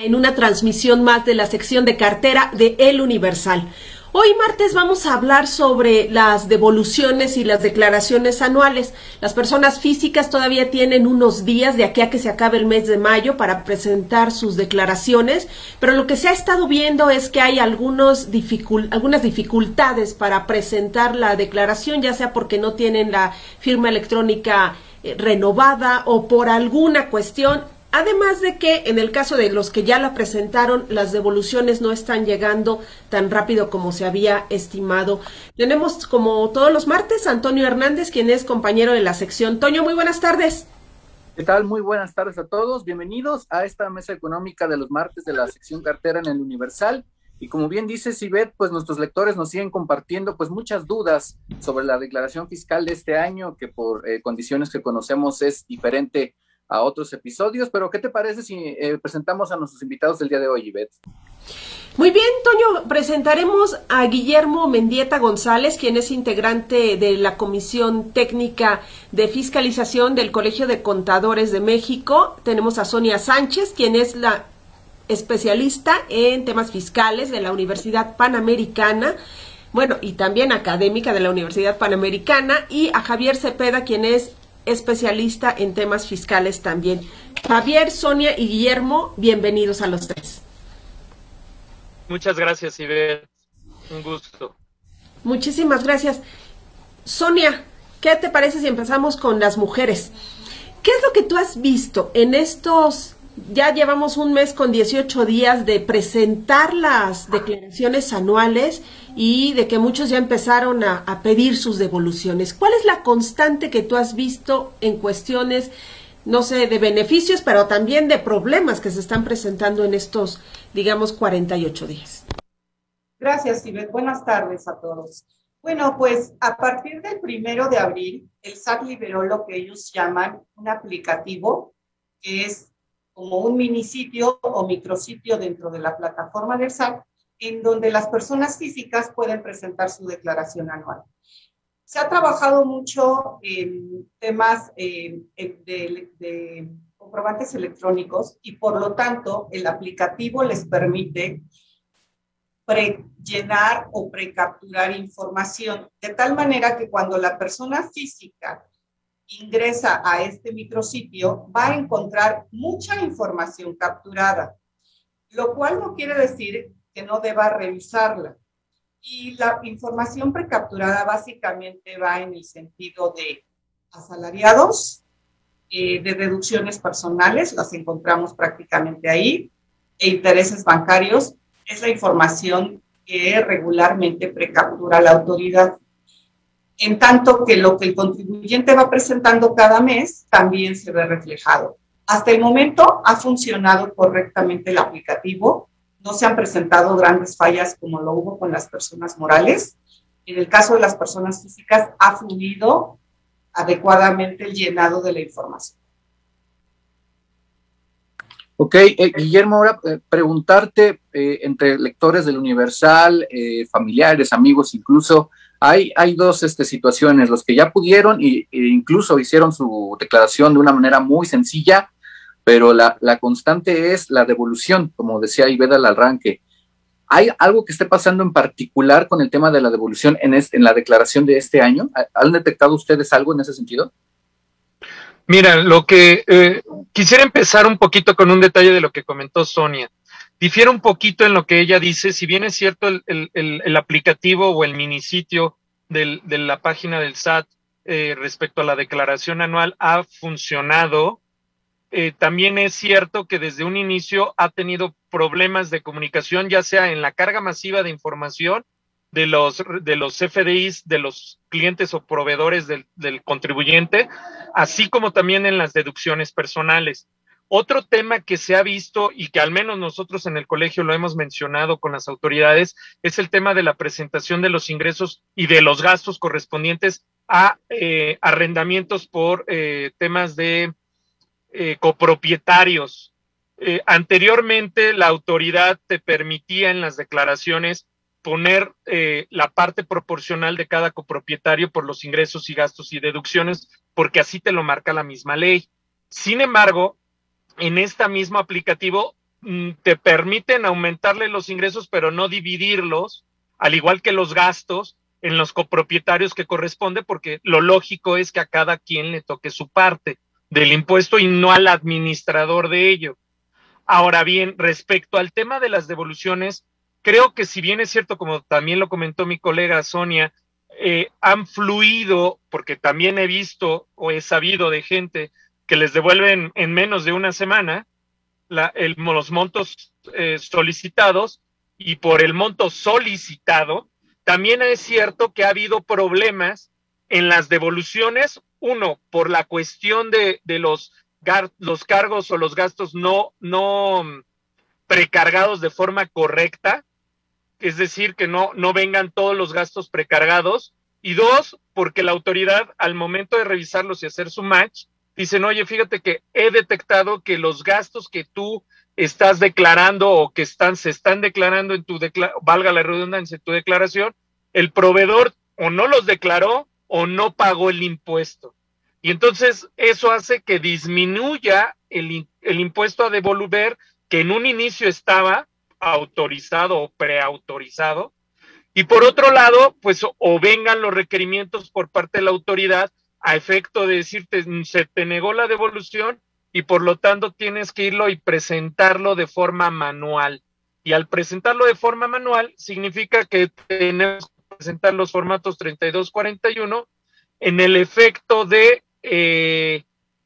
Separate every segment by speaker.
Speaker 1: En una transmisión más de la sección de cartera de El Universal. Hoy martes vamos a hablar sobre las devoluciones y las declaraciones anuales. Las personas físicas todavía tienen unos días de aquí a que se acabe el mes de mayo para presentar sus declaraciones, pero lo que se ha estado viendo es que hay algunos algunas dificultades para presentar la declaración, ya sea porque no tienen la firma electrónica eh, renovada o por alguna cuestión Además de que en el caso de los que ya la presentaron, las devoluciones no están llegando tan rápido como se había estimado. Tenemos como todos los martes Antonio Hernández, quien es compañero de la sección. Toño, muy buenas tardes.
Speaker 2: ¿Qué tal? Muy buenas tardes a todos. Bienvenidos a esta mesa económica de los martes de la sección cartera en el Universal. Y como bien dice Sibet, pues nuestros lectores nos siguen compartiendo pues muchas dudas sobre la declaración fiscal de este año, que por eh, condiciones que conocemos es diferente a otros episodios, pero ¿qué te parece si eh, presentamos a nuestros invitados del día de hoy, Ivette?
Speaker 1: Muy bien, Toño, presentaremos a Guillermo Mendieta González, quien es integrante de la Comisión Técnica de Fiscalización del Colegio de Contadores de México. Tenemos a Sonia Sánchez, quien es la especialista en temas fiscales de la Universidad Panamericana bueno, y también académica de la Universidad Panamericana, y a Javier Cepeda, quien es especialista en temas fiscales también. Javier, Sonia y Guillermo, bienvenidos a los tres.
Speaker 3: Muchas gracias, Iber. Un gusto.
Speaker 1: Muchísimas gracias. Sonia, ¿qué te parece si empezamos con las mujeres? ¿Qué es lo que tú has visto en estos ya llevamos un mes con 18 días de presentar las declaraciones anuales y de que muchos ya empezaron a, pedir sus devoluciones. ¿Cuál es la constante que tú has visto en cuestiones, no sé, de beneficios, pero también de problemas que se están presentando en estos, digamos, 48 días?
Speaker 4: Gracias, Ivette. Buenas tardes a todos. Bueno, pues a partir del primero de abril, el SAT liberó lo que ellos llaman un aplicativo, que es como un minisitio o micrositio dentro de la plataforma del SAT, en donde las personas físicas pueden presentar su declaración anual. Se ha trabajado mucho en temas eh, de, comprobantes electrónicos y por lo tanto el aplicativo les permite pre-llenar o precapturar información, de tal manera que cuando la persona física ingresa a este micrositio, va a encontrar mucha información capturada. lo cual no quiere decir que no deba revisarla. Y la información precapturada básicamente va en el sentido de asalariados, eh, de deducciones personales, las encontramos prácticamente ahí, e intereses bancarios, es la información que regularmente precaptura la autoridad. En tanto que lo que el contribuyente va presentando cada mes también se ve reflejado. Hasta el momento ha funcionado correctamente el aplicativo, no se han presentado grandes fallas como lo hubo con las personas morales. En el caso de las personas físicas ha fluido adecuadamente el llenado de la información.
Speaker 2: Ok, eh, Guillermo, ahora eh, preguntarte eh, entre lectores del Universal, familiares, amigos, incluso, hay, hay dos este, situaciones, los que ya pudieron e, incluso hicieron su declaración de una manera muy sencilla, pero la, la constante es la devolución, como decía Iveda al arranque. ¿Hay algo que esté pasando en particular con el tema de la devolución en, en la declaración de este año? ¿Han detectado ustedes algo en ese sentido?
Speaker 3: Mira, lo que eh, quisiera empezar un poquito con un detalle de lo que comentó Sonia. Difiere un poquito en lo que ella dice, si bien es cierto el, el, el, aplicativo o el minisitio del, de la página del SAT eh, respecto a la declaración anual ha funcionado, eh, también es cierto que desde un inicio ha tenido problemas de comunicación, ya sea en la carga masiva de información de los, de los FDIs, de los clientes o proveedores del, contribuyente, así como también en las deducciones personales. Otro tema que se ha visto y que al menos nosotros en el colegio lo hemos mencionado con las autoridades es el tema de la presentación de los ingresos y de los gastos correspondientes a eh, arrendamientos por eh, temas de eh, copropietarios. Eh, anteriormente la autoridad te permitía en las declaraciones poner eh, la parte proporcional de cada copropietario por los ingresos y gastos y deducciones, porque así te lo marca la misma ley. Sin embargo, en este mismo aplicativo mm, te permiten aumentarle los ingresos, pero no dividirlos, al igual que los gastos en los copropietarios que corresponde, porque lo lógico es que a cada quien le toque su parte del impuesto y no al administrador de ello. Ahora bien, respecto al tema de las devoluciones, creo que si bien es cierto, como también lo comentó mi colega Sonia, eh, han fluido, porque también he visto o he sabido de gente que les devuelven en menos de una semana los montos eh, solicitados y por el monto solicitado, también es cierto que ha habido problemas en las devoluciones uno, por la cuestión de, de los, los cargos o los gastos no, no mm, precargados de forma correcta, es decir, que no, no vengan todos los gastos precargados. Y dos, porque la autoridad al momento de revisarlos y hacer su match, dicen, oye, fíjate que he detectado que los gastos que tú estás declarando o que están, se están declarando en tu, valga la redundancia, en tu declaración, el proveedor o no los declaró o no pagó el impuesto. Y entonces eso hace que disminuya el, el impuesto a devolver que en un inicio estaba autorizado o preautorizado. Y por otro lado, pues o vengan los requerimientos por parte de la autoridad a efecto de decirte se te negó la devolución y por lo tanto tienes que irlo y presentarlo de forma manual. Y al presentarlo de forma manual significa que tenemos presentar los formatos 3241 en el efecto de eh,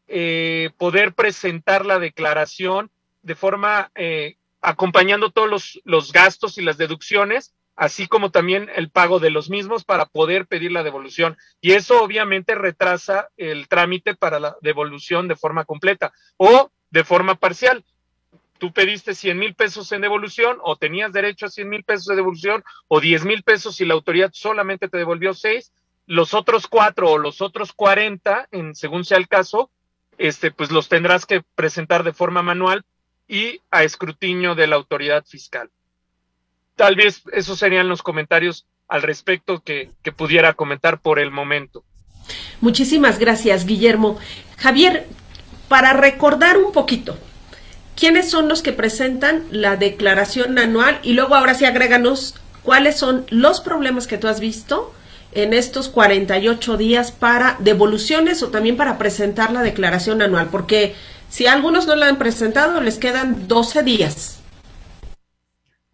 Speaker 3: eh, poder presentar la declaración de forma eh, acompañando todos los, los gastos y las deducciones, así como también el pago de los mismos para poder pedir la devolución. Y eso obviamente retrasa el trámite para la devolución de forma completa o de forma parcial tú pediste 100 mil pesos en devolución o tenías derecho a 100 mil pesos de devolución o 10 mil pesos y la autoridad solamente te devolvió 6, los otros cuatro o los otros 40, en, según sea el caso, este, pues los tendrás que presentar de forma manual y a escrutinio de la autoridad fiscal. Tal vez esos serían los comentarios al respecto que, que pudiera comentar por el momento.
Speaker 1: Muchísimas gracias, Guillermo. Javier, para recordar un poquito, quiénes son los que presentan la declaración anual y luego ahora sí agréganos cuáles son los problemas que tú has visto en estos 48 días para devoluciones o también para presentar la declaración anual, porque si algunos no la han presentado, les quedan 12 días.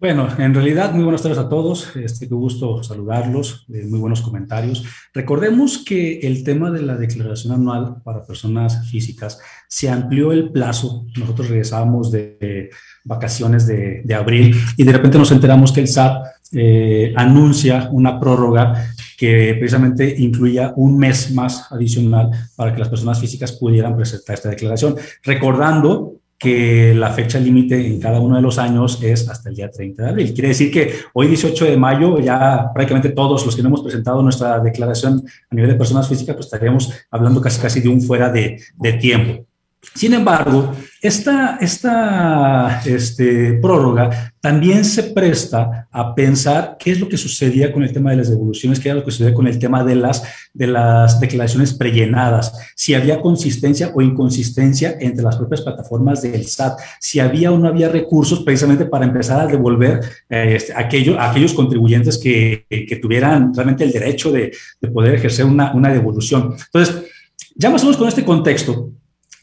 Speaker 5: Bueno, en realidad, muy buenas tardes a todos. Este, qué gusto saludarlos. Eh, muy buenos comentarios. Recordemos que el tema de la declaración anual para personas físicas se amplió el plazo. Nosotros regresábamos de, vacaciones de, abril y de repente nos enteramos que el SAT eh, anuncia una prórroga que precisamente incluía un mes más adicional para que las personas físicas pudieran presentar esta declaración. Recordando que la fecha límite en cada uno de los años es hasta el día 30 de abril. Quiere decir que hoy 18 de mayo ya prácticamente todos los que no hemos presentado nuestra declaración a nivel de personas físicas, pues estaríamos hablando casi casi de un fuera de, de tiempo. Sin embargo, esta, esta este, prórroga también se presta a pensar qué es lo que sucedía con el tema de las devoluciones, qué era lo que sucedía con el tema de las, de las declaraciones prellenadas, si había consistencia o inconsistencia entre las propias plataformas del SAT, si había o no había recursos precisamente para empezar a devolver eh, este, a aquellos contribuyentes que, que, tuvieran realmente el derecho de, de poder ejercer una, una devolución. Entonces, ya más con este contexto,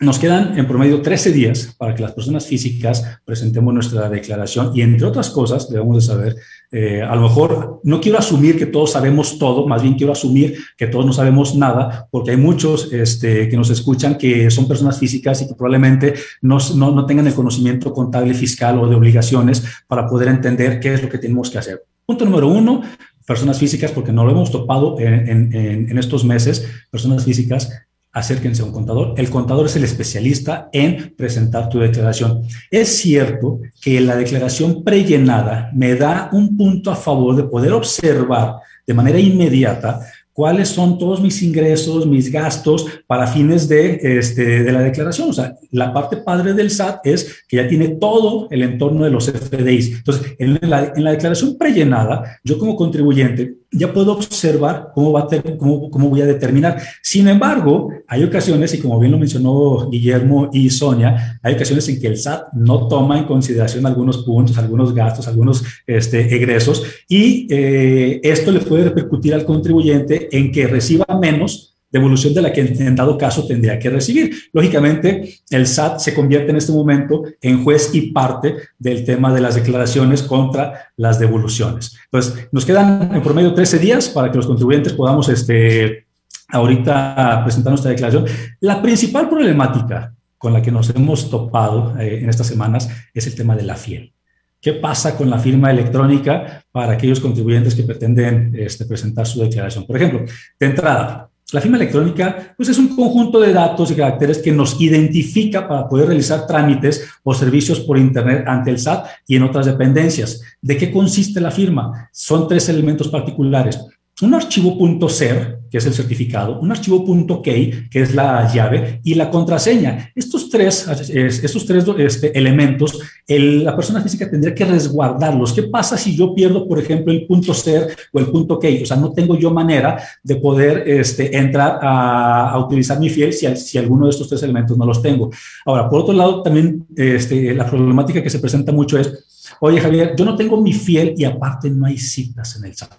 Speaker 5: nos quedan en promedio 13 días para que las personas físicas presentemos nuestra declaración y entre otras cosas debemos de saber, eh, a lo mejor no quiero asumir que todos sabemos todo, más bien quiero asumir que todos no sabemos nada, porque hay muchos este, que nos escuchan que son personas físicas y que probablemente no, no, no tengan el conocimiento contable, fiscal o de obligaciones para poder entender qué es lo que tenemos que hacer. Punto número uno, personas físicas, porque no lo hemos topado en, en, en estos meses, personas físicas acérquense a un contador. El contador es el especialista en presentar tu declaración. Es cierto que la declaración prellenada me da un punto a favor de poder observar de manera inmediata cuáles son todos mis ingresos, mis gastos para fines de, este, de la declaración. O sea, la parte padre del SAT es que ya tiene todo el entorno de los FDIs. Entonces, en la, en la declaración prellenada, yo como contribuyente ya puedo observar cómo, va a cómo, cómo, voy a determinar. Sin embargo, hay ocasiones, y como bien lo mencionó Guillermo y Sonia, hay ocasiones en que el SAT no toma en consideración algunos puntos, algunos gastos, algunos este, egresos, y eh, esto le puede repercutir al contribuyente en que reciba menos devolución de la que en dado caso tendría que recibir. Lógicamente, el SAT se convierte en este momento en juez y parte del tema de las declaraciones contra las devoluciones. Entonces, nos quedan en promedio 13 días para que los contribuyentes podamos este, ahorita presentar nuestra declaración. La principal problemática con la que nos hemos topado eh, en estas semanas es el tema de la fiel. ¿Qué pasa con la firma electrónica para aquellos contribuyentes que pretenden este, presentar su declaración? Por ejemplo, de entrada, la firma electrónica pues es un conjunto de datos y caracteres que nos identifica para poder realizar trámites o servicios por Internet ante el SAT y en otras dependencias. ¿De qué consiste la firma? Son tres elementos particulares un archivo .ser, que es el certificado, un archivo .key, que es la llave, y la contraseña. Estos tres, estos tres este, elementos, la persona física tendría que resguardarlos. ¿Qué pasa si yo pierdo, por ejemplo, el .ser o el .key? O sea, no tengo yo manera de poder este, entrar a, utilizar mi fiel si, alguno de estos tres elementos no los tengo. Ahora, por otro lado, también este, la problemática que se presenta mucho es, oye Javier, yo no tengo mi fiel y aparte no hay citas en el SAT.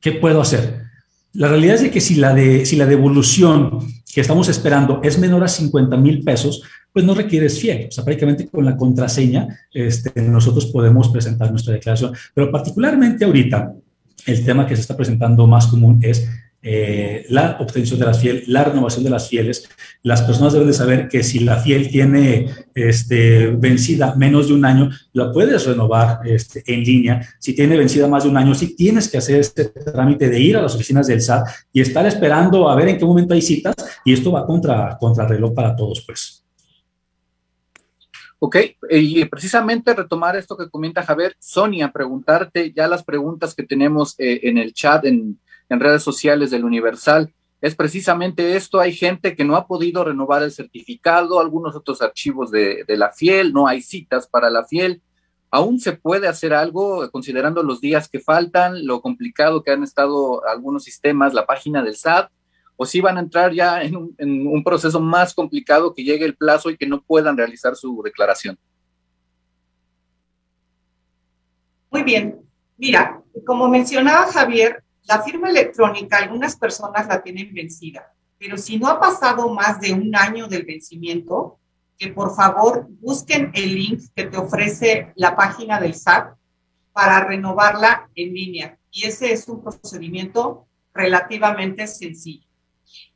Speaker 5: ¿Qué puedo hacer? La realidad es de que si la, de, si la devolución que estamos esperando es menor a 50 mil pesos, pues no requieres fiel. O sea, prácticamente con la contraseña este, nosotros podemos presentar nuestra declaración. Pero particularmente ahorita, el tema que se está presentando más común es eh, la obtención de las fieles, la renovación de las fieles. Las personas deben de saber que si la fiel tiene este, vencida menos de un año, la puedes renovar este, en línea. Si tiene vencida más de un año, sí tienes que hacer este trámite de ir a las oficinas del SAT y estar esperando a ver en qué momento hay citas y esto va contra, contra reloj para todos, pues.
Speaker 2: Ok, y precisamente retomar esto que comenta Javier, Sonia, preguntarte ya las preguntas que tenemos eh, en el chat, en, en redes sociales del Universal. Es precisamente esto, hay gente que no ha podido renovar el certificado, algunos otros archivos de, la fiel, no hay citas para la fiel. ¿Aún se puede hacer algo considerando los días que faltan, lo complicado que han estado algunos sistemas, la página del SAT? ¿O si van a entrar ya en un, en un proceso más complicado que llegue el plazo y que no puedan realizar su declaración?
Speaker 4: Muy bien. Mira, como mencionaba Javier, la firma electrónica, algunas personas la tienen vencida, pero si no ha pasado más de un año del vencimiento, que por favor busquen el link que te ofrece la página del SAT para renovarla en línea. Y ese es un procedimiento relativamente sencillo.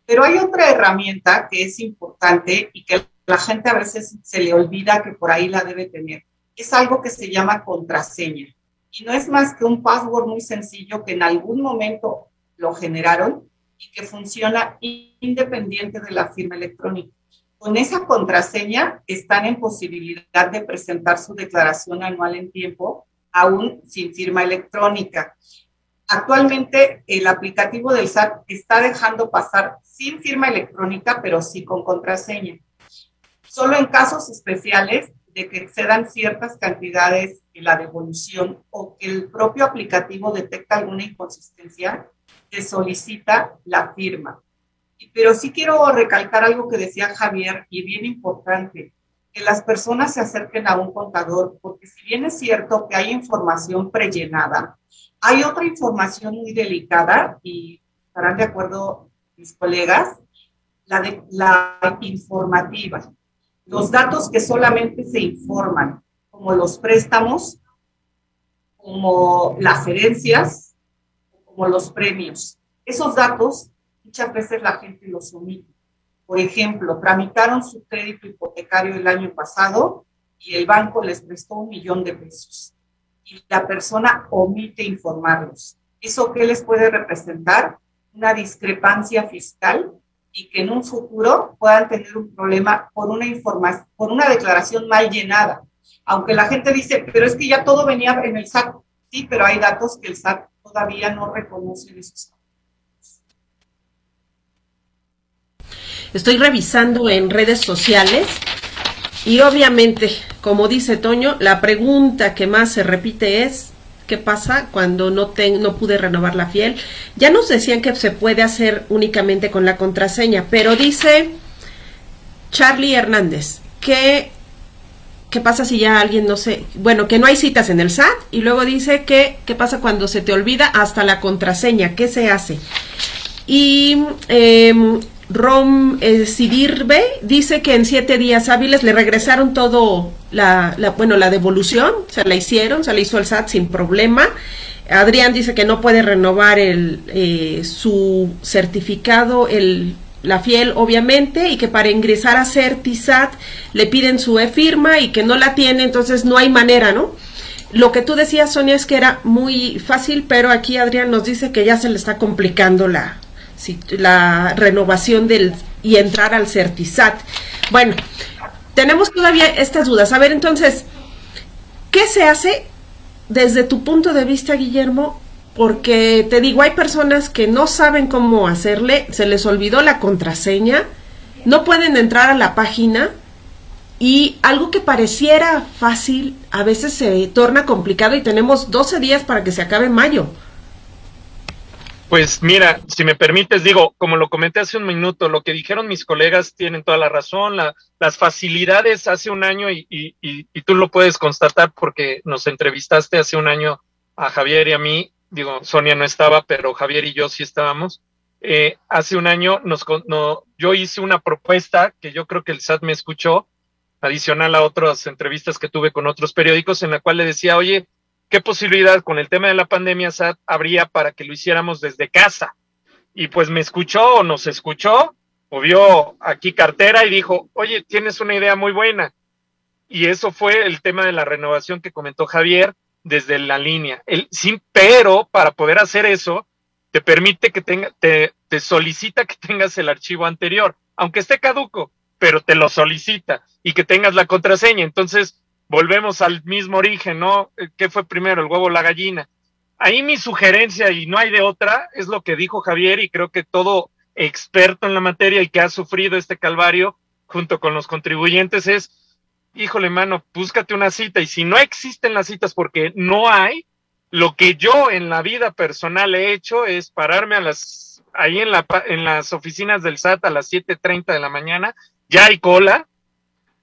Speaker 4: Pero hay otra herramienta que es importante y que la gente a veces se le olvida que por ahí la debe tener. Es algo que se llama contraseña. Y no es más que un password muy sencillo que en algún momento lo generaron y que funciona independiente de la firma electrónica. Con esa contraseña están en posibilidad de presentar su declaración anual en tiempo, aún sin firma electrónica. Actualmente el aplicativo del SAT está dejando pasar sin firma electrónica, pero sí con contraseña. Solo en casos especiales de que excedan ciertas cantidades la devolución o que el propio aplicativo detecta alguna inconsistencia, se solicita la firma. Pero sí quiero recalcar algo que decía Javier y bien importante, que las personas se acerquen a un contador, porque si bien es cierto que hay información prellenada, hay otra información muy delicada y estarán de acuerdo mis colegas, la informativa. Los datos que solamente se informan, como los préstamos, como las herencias, como los premios. Esos datos muchas veces la gente los omite. Por ejemplo, tramitaron su crédito hipotecario el año pasado y el banco les prestó un millón de pesos. Y la persona omite informarlos. ¿Eso qué les puede representar? Una discrepancia fiscal y que en un futuro puedan tener un problema por una por una declaración mal llenada. Aunque la gente dice, pero es que ya todo venía en el SAT. Sí, pero hay datos que el SAT todavía no reconoce esos
Speaker 1: Estoy revisando en redes sociales y obviamente, como dice Toño, la pregunta que más se repite es qué pasa cuando no, no pude renovar la fiel. Ya nos decían que se puede hacer únicamente con la contraseña, pero dice Charlie Hernández que qué pasa si ya alguien no sé, bueno, que no hay citas en el SAT y luego dice que qué pasa cuando se te olvida hasta la contraseña, qué se hace. Y eh, Rom eh, Sidirbe dice que en siete días hábiles le regresaron todo la, bueno, la devolución, se la hicieron, se la hizo el SAT sin problema. Adrián dice que no puede renovar el, eh, su certificado, el, la fiel obviamente, y que para ingresar a Certisat le piden su e-firma y que no la tiene, entonces no hay manera, ¿no? Lo que tú decías, Sonia, es que era muy fácil, pero aquí Adrián nos dice que ya se le está complicando la, la renovación del y entrar al Certisat. Bueno, tenemos todavía estas dudas. A ver, entonces, ¿qué se hace desde tu punto de vista, Guillermo? Porque te digo, hay personas que no saben cómo hacerle, se les olvidó la contraseña, no pueden entrar a la página y algo que pareciera fácil a veces se torna complicado y tenemos 12 días para que se acabe mayo.
Speaker 3: Pues mira, si me permites, digo, como lo comenté hace un minuto, lo que dijeron mis colegas tienen toda la razón, las facilidades hace un año y, y, y, tú lo puedes constatar porque nos entrevistaste hace un año a Javier y a mí, digo, Sonia no estaba, pero Javier y yo sí estábamos. Eh, hace un año nos, no, yo hice una propuesta que yo creo que el SAT me escuchó, adicional a otras entrevistas que tuve con otros periódicos, en la cual le decía, oye, qué posibilidad con el tema de la pandemia SAT habría para que lo hiciéramos desde casa. Y pues me escuchó o nos escuchó o vio aquí cartera y dijo, oye, tienes una idea muy buena. Y eso fue el tema de la renovación que comentó Javier desde la línea. El, sí, pero para poder hacer eso, te permite que tenga, te, te solicita que tengas el archivo anterior, aunque esté caduco, pero te lo solicita y que tengas la contraseña. Entonces, volvemos al mismo origen, ¿no? ¿Qué fue primero, el huevo o la gallina? Ahí mi sugerencia, y no hay de otra, es lo que dijo Javier, y creo que todo experto en la materia y que ha sufrido este calvario junto con los contribuyentes es, híjole, mano, búscate una cita, y si no existen las citas porque no hay, lo que yo en la vida personal he hecho es pararme a las, ahí en, la, en las oficinas del SAT a las 7.30 de la mañana, ya hay cola,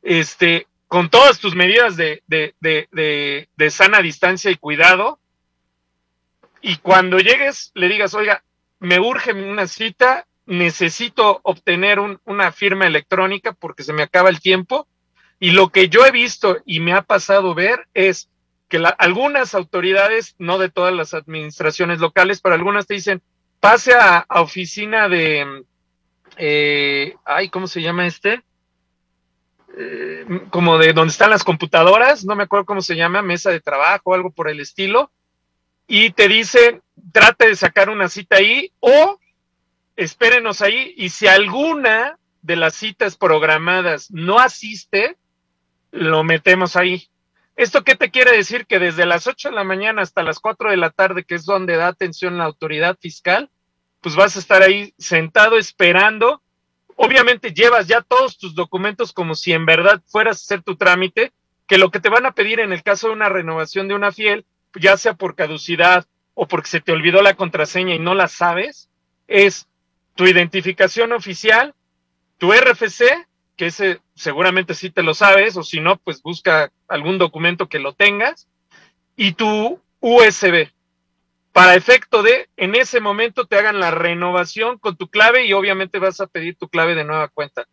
Speaker 3: este, con todas tus medidas de, de, de, de, sana distancia y cuidado. Y cuando llegues, le digas, oiga, me urge una cita, necesito obtener un, una firma electrónica porque se me acaba el tiempo. Y lo que yo he visto y me ha pasado ver es que algunas autoridades, no de todas las administraciones locales, pero algunas te dicen, pase a, oficina de, eh, ay, ¿cómo se llama este? Eh, como de donde están las computadoras, no me acuerdo cómo se llama, mesa de trabajo, algo por el estilo, y te dicen, trate de sacar una cita ahí o espérenos ahí y si alguna de las citas programadas no asiste, lo metemos ahí. ¿Esto qué te quiere decir? Que desde las 8 de la mañana hasta las 4 de la tarde, que es donde da atención la autoridad fiscal, pues vas a estar ahí sentado esperando. Obviamente llevas ya todos tus documentos como si en verdad fueras a hacer tu trámite, que lo que te van a pedir en el caso de una renovación de una fiel, ya sea por caducidad o porque se te olvidó la contraseña y no la sabes, es tu identificación oficial, tu RFC, que ese seguramente sí te lo sabes, o si no, pues busca algún documento que lo tengas, y tu USB, para efecto de en ese momento te hagan la renovación con tu clave y obviamente vas a pedir tu clave de nueva cuenta.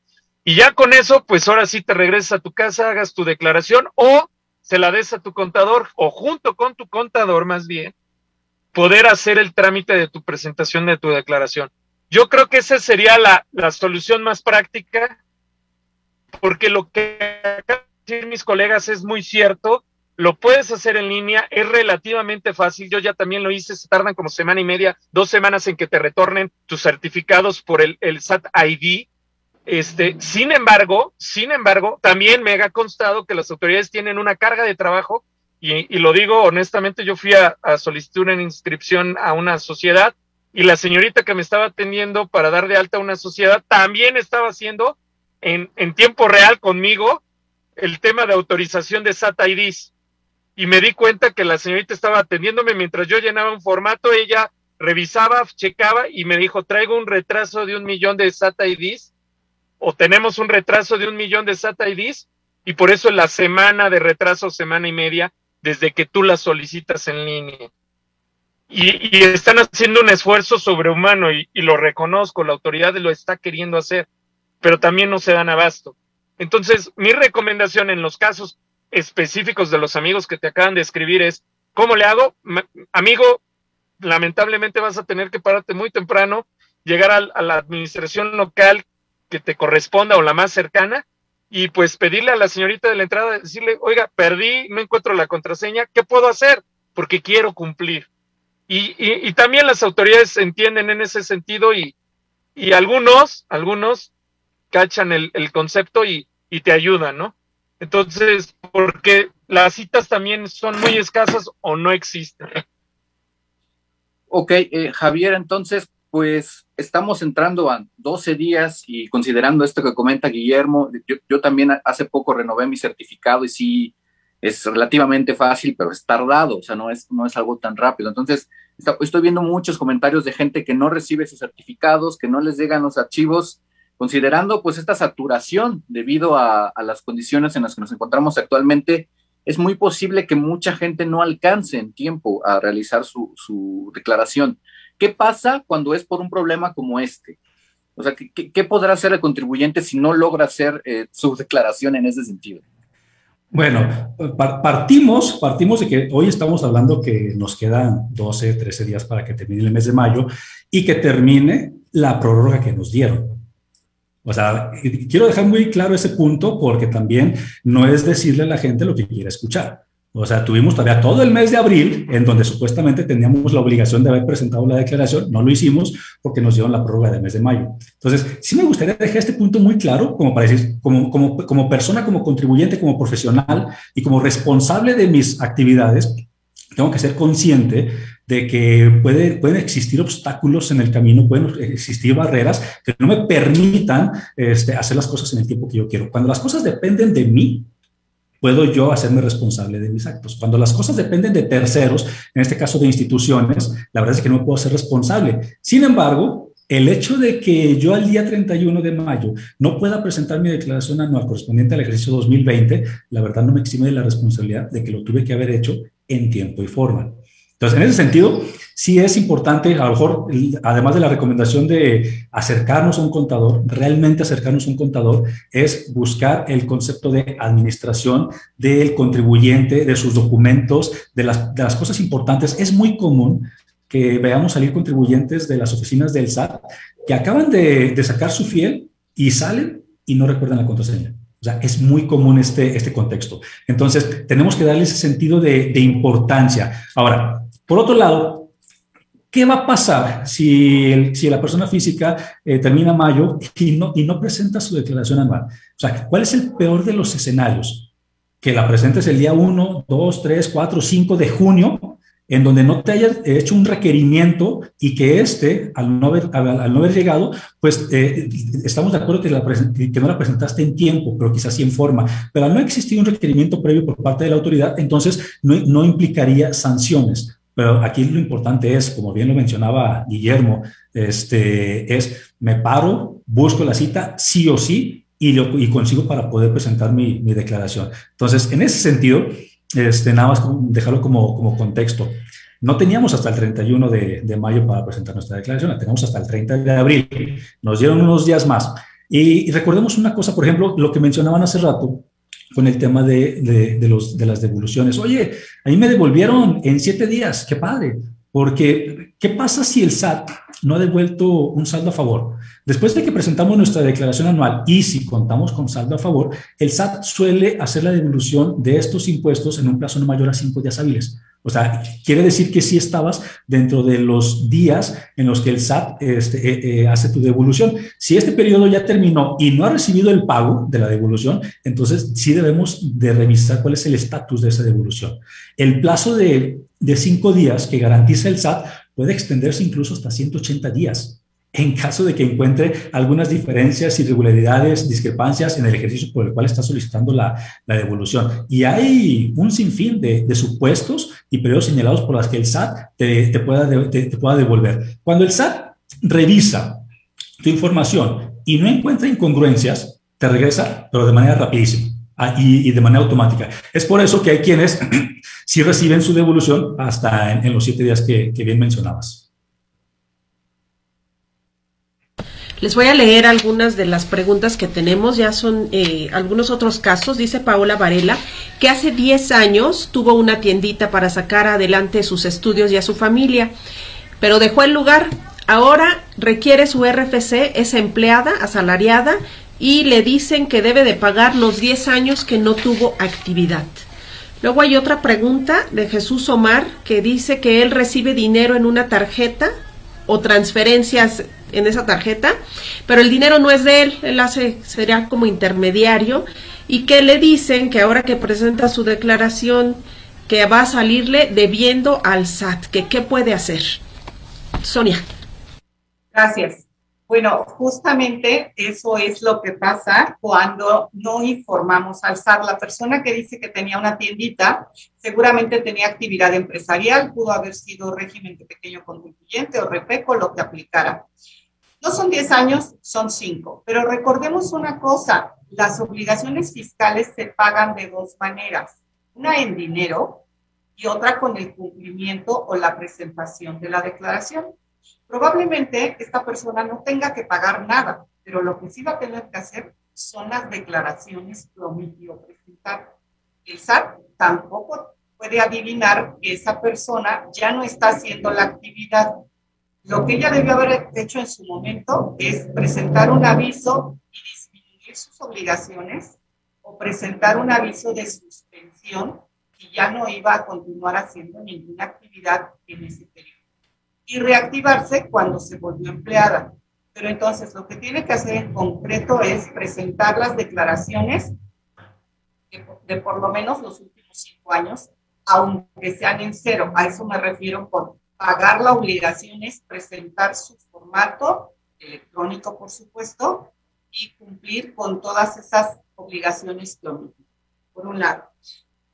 Speaker 3: Y ya con eso, pues ahora sí te regresas a tu casa, hagas tu declaración o se la des a tu contador o junto con tu contador más bien, poder hacer el trámite de tu presentación de tu declaración. Yo creo que esa sería la, la solución más práctica porque lo que decir mis colegas es muy cierto, lo puedes hacer en línea, es relativamente fácil, yo ya también lo hice, se tardan como semana y media, dos semanas en que te retornen tus certificados por el, el SAT ID. Este, sin embargo, sin embargo, también me ha constado que las autoridades tienen una carga de trabajo y, y lo digo honestamente, yo fui a, a solicitar una inscripción a una sociedad y la señorita que me estaba atendiendo para dar de alta una sociedad también estaba haciendo en, tiempo real conmigo el tema de autorización de SAT IDs y me di cuenta que la señorita estaba atendiéndome mientras yo llenaba un formato, ella revisaba, checaba y me dijo, traigo un retraso de un millón de SAT IDs o tenemos un retraso de un millón de SAT IDs y por eso la semana de retraso, semana y media, desde que tú la solicitas en línea. Y, están haciendo un esfuerzo sobrehumano y lo reconozco, la autoridad lo está queriendo hacer pero también no se dan abasto. Entonces, mi recomendación en los casos específicos de los amigos que te acaban de escribir es, ¿cómo le hago? amigo, lamentablemente vas a tener que pararte muy temprano, llegar a, la administración local que te corresponda o la más cercana y pues pedirle a la señorita de la entrada, decirle, oiga, perdí, no encuentro la contraseña, ¿qué puedo hacer? Porque quiero cumplir. Y, y, también las autoridades entienden en ese sentido y, y algunos, algunos cachan el, concepto y, te ayudan, ¿no? Entonces, porque las citas también son muy escasas o no existen.
Speaker 2: Ok, eh, Javier, entonces, pues estamos entrando a 12 días y considerando esto que comenta Guillermo, yo, también hace poco renové mi certificado y sí es relativamente fácil, pero es tardado, o sea, no es, no es algo tan rápido. Entonces, estoy viendo muchos comentarios de gente que no recibe sus certificados, que no les llegan los archivos considerando pues esta saturación debido a, las condiciones en las que nos encontramos actualmente, es muy posible que mucha gente no alcance en tiempo a realizar su, declaración. ¿Qué pasa cuando es por un problema como este? O sea, ¿qué, podrá hacer el contribuyente si no logra hacer eh, su declaración en ese sentido?
Speaker 5: Bueno, partimos, partimos de que hoy estamos hablando que nos quedan 12, 13 días para que termine el mes de mayo y que termine la prórroga que nos dieron. O sea, quiero dejar muy claro ese punto porque también no es decirle a la gente lo que quiere escuchar. O sea, tuvimos todavía todo el mes de abril en donde supuestamente teníamos la obligación de haber presentado la declaración, no lo hicimos porque nos dieron la prórroga del mes de mayo. Entonces, sí me gustaría dejar este punto muy claro, como para decir, como, como, como persona, como contribuyente, como profesional y como responsable de mis actividades, tengo que ser consciente de que puede, pueden existir obstáculos en el camino, pueden existir barreras que no me permitan este, hacer las cosas en el tiempo que yo quiero. Cuando las cosas dependen de mí, puedo yo hacerme responsable de mis actos. Cuando las cosas dependen de terceros, en este caso de instituciones, la verdad es que no puedo ser responsable. Sin embargo, el hecho de que yo al día 31 de mayo no pueda presentar mi declaración anual correspondiente al ejercicio 2020, la verdad no me exime de la responsabilidad de que lo tuve que haber hecho en tiempo y forma. Entonces, en ese sentido, sí es importante, a lo mejor, además de la recomendación de acercarnos a un contador, realmente acercarnos a un contador, es buscar el concepto de administración del contribuyente, de sus documentos, de las, de las cosas importantes. Es muy común que veamos salir contribuyentes de las oficinas del SAT que acaban de, de sacar su fiel y salen y no recuerdan la contraseña. O sea, es muy común este, este contexto. Entonces, tenemos que darle ese sentido de, de importancia. Ahora, por otro lado, ¿qué va a pasar si, si la persona física eh, termina mayo y no, y no presenta su declaración anual? O sea, ¿cuál es el peor de los escenarios? Que la presentes el día 1, 2, 3, 4, 5 de junio, en donde no te hayas hecho un requerimiento y que este, al no haber, al, no haber llegado, pues eh, estamos de acuerdo que, la, que no la presentaste en tiempo, pero quizás sí en forma. Pero al no existir un requerimiento previo por parte de la autoridad, entonces no, no implicaría sanciones. Pero aquí lo importante es, como bien lo mencionaba Guillermo, este, es me paro, busco la cita sí o sí y, lo, consigo para poder presentar mi, mi, declaración. Entonces, en ese sentido, este, nada más dejarlo como, como contexto. No teníamos hasta el 31 de, de, mayo para presentar nuestra declaración, la tenemos hasta el 30 de abril. Nos dieron unos días más. Y, y recordemos una cosa, por ejemplo, lo que mencionaban hace rato, con el tema de, de, los, de las devoluciones. Oye, a mí me devolvieron en siete días, qué padre, porque ¿qué pasa si el SAT no ha devuelto un saldo a favor? Después de que presentamos nuestra declaración anual y si contamos con saldo a favor, el SAT suele hacer la devolución de estos impuestos en un plazo no mayor a cinco días hábiles. O sea, quiere decir que sí estabas dentro de los días en los que el SAT este, eh, eh, hace tu devolución. Si este periodo ya terminó y no ha recibido el pago de la devolución, entonces sí debemos de revisar cuál es el estatus de esa devolución. El plazo de, de cinco días que garantiza el SAT puede extenderse incluso hasta 180 días en caso de que encuentre algunas diferencias, irregularidades, discrepancias en el ejercicio por el cual está solicitando la, la devolución. Y hay un sinfín de, de, supuestos y periodos señalados por los que el SAT te, te pueda, te, te pueda devolver. Cuando el SAT revisa tu información y no encuentra incongruencias, te regresa, pero de manera rapidísima. Ah, y, de manera automática. Es por eso que hay quienes sí reciben su devolución hasta en, en los siete días que, que bien mencionabas.
Speaker 1: Les voy a leer algunas de las preguntas que tenemos, ya son eh, algunos otros casos. Dice Paola Varela que hace 10 años tuvo una tiendita para sacar adelante sus estudios y a su familia, pero dejó el lugar. Ahora requiere su RFC, es empleada, asalariada, y le dicen que debe de pagar los 10 años que no tuvo actividad. Luego hay otra pregunta de Jesús Omar que dice que él recibe dinero en una tarjeta o transferencias en esa tarjeta, pero el dinero no es de él, él hace, sería como intermediario, y que le dicen que ahora que presenta su declaración, que va a salirle debiendo al SAT, que qué puede hacer. Sonia.
Speaker 4: Gracias. Bueno, justamente eso es lo que pasa cuando no informamos al SAT. La persona que dice que tenía una tiendita seguramente tenía actividad empresarial, pudo haber sido régimen de pequeño contribuyente o REPECO, lo que aplicara. No son 10 años, son 5. Pero recordemos una cosa, las obligaciones fiscales se pagan de dos maneras, una en dinero y otra con el cumplimiento o la presentación de la declaración. Probablemente esta persona no tenga que pagar nada, pero lo que sí va a tener que hacer son las declaraciones que omitió presentar. El SAT tampoco puede adivinar que esa persona ya no está haciendo la actividad. Lo que ella debió haber hecho en su momento es presentar un aviso y disminuir sus obligaciones o presentar un aviso de suspensión y ya no iba a continuar haciendo ninguna actividad en ese periodo y reactivarse cuando se volvió empleada. Pero entonces lo que tiene que hacer en concreto es presentar las declaraciones de, de por lo menos los últimos cinco años, aunque sean en cero. A eso me refiero por pagar la obligación es presentar su formato electrónico, por supuesto, y cumplir con todas esas obligaciones que por un lado.